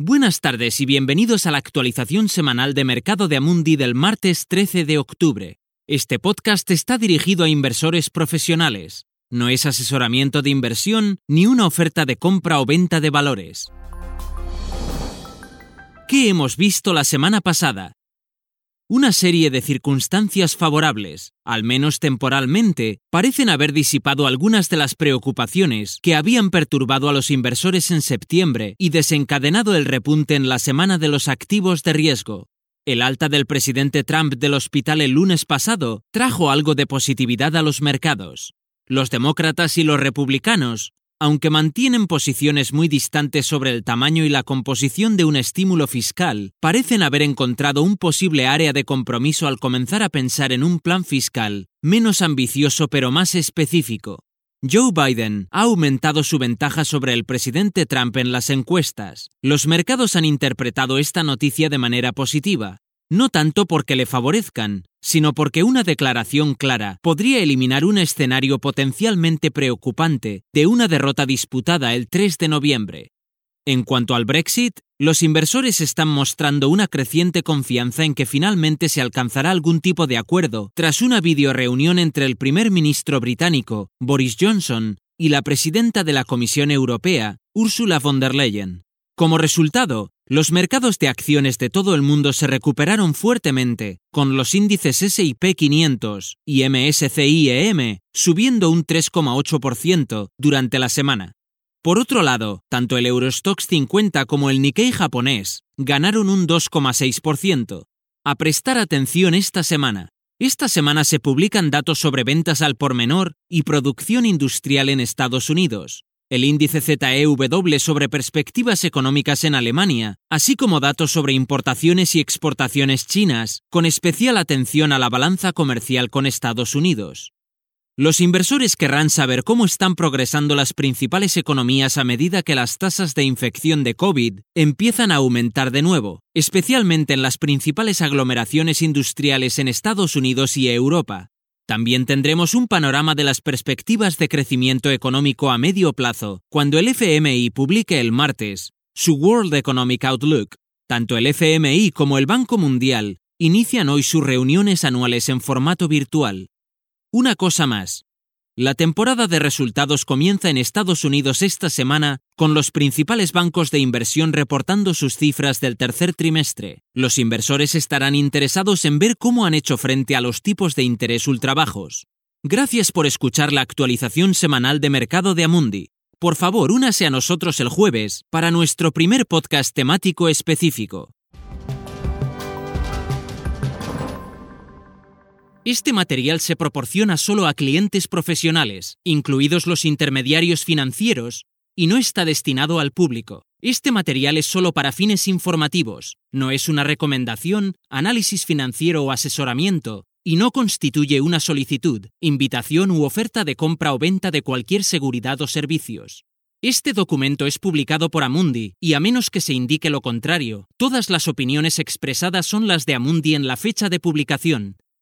Buenas tardes y bienvenidos a la actualización semanal de mercado de Amundi del martes 13 de octubre. Este podcast está dirigido a inversores profesionales. No es asesoramiento de inversión ni una oferta de compra o venta de valores. ¿Qué hemos visto la semana pasada? Una serie de circunstancias favorables, al menos temporalmente, parecen haber disipado algunas de las preocupaciones que habían perturbado a los inversores en septiembre y desencadenado el repunte en la semana de los activos de riesgo. El alta del presidente Trump del hospital el lunes pasado trajo algo de positividad a los mercados. Los demócratas y los republicanos aunque mantienen posiciones muy distantes sobre el tamaño y la composición de un estímulo fiscal, parecen haber encontrado un posible área de compromiso al comenzar a pensar en un plan fiscal menos ambicioso pero más específico. Joe Biden ha aumentado su ventaja sobre el presidente Trump en las encuestas. Los mercados han interpretado esta noticia de manera positiva, no tanto porque le favorezcan, sino porque una declaración clara podría eliminar un escenario potencialmente preocupante de una derrota disputada el 3 de noviembre. En cuanto al Brexit, los inversores están mostrando una creciente confianza en que finalmente se alcanzará algún tipo de acuerdo tras una videoreunión entre el primer ministro británico, Boris Johnson, y la presidenta de la Comisión Europea, Ursula von der Leyen. Como resultado, los mercados de acciones de todo el mundo se recuperaron fuertemente, con los índices S&P 500 y MSCI subiendo un 3,8% durante la semana. Por otro lado, tanto el Eurostox 50 como el Nikkei japonés ganaron un 2,6%. A prestar atención esta semana. Esta semana se publican datos sobre ventas al por menor y producción industrial en Estados Unidos, el índice ZEW sobre perspectivas económicas en Alemania, así como datos sobre importaciones y exportaciones chinas, con especial atención a la balanza comercial con Estados Unidos. Los inversores querrán saber cómo están progresando las principales economías a medida que las tasas de infección de COVID empiezan a aumentar de nuevo, especialmente en las principales aglomeraciones industriales en Estados Unidos y Europa, también tendremos un panorama de las perspectivas de crecimiento económico a medio plazo cuando el FMI publique el martes su World Economic Outlook. Tanto el FMI como el Banco Mundial inician hoy sus reuniones anuales en formato virtual. Una cosa más, la temporada de resultados comienza en Estados Unidos esta semana con los principales bancos de inversión reportando sus cifras del tercer trimestre. Los inversores estarán interesados en ver cómo han hecho frente a los tipos de interés ultrabajos. Gracias por escuchar la actualización semanal de Mercado de Amundi. Por favor, únase a nosotros el jueves para nuestro primer podcast temático específico. Este material se proporciona solo a clientes profesionales, incluidos los intermediarios financieros, y no está destinado al público. Este material es solo para fines informativos, no es una recomendación, análisis financiero o asesoramiento, y no constituye una solicitud, invitación u oferta de compra o venta de cualquier seguridad o servicios. Este documento es publicado por Amundi y a menos que se indique lo contrario, todas las opiniones expresadas son las de Amundi en la fecha de publicación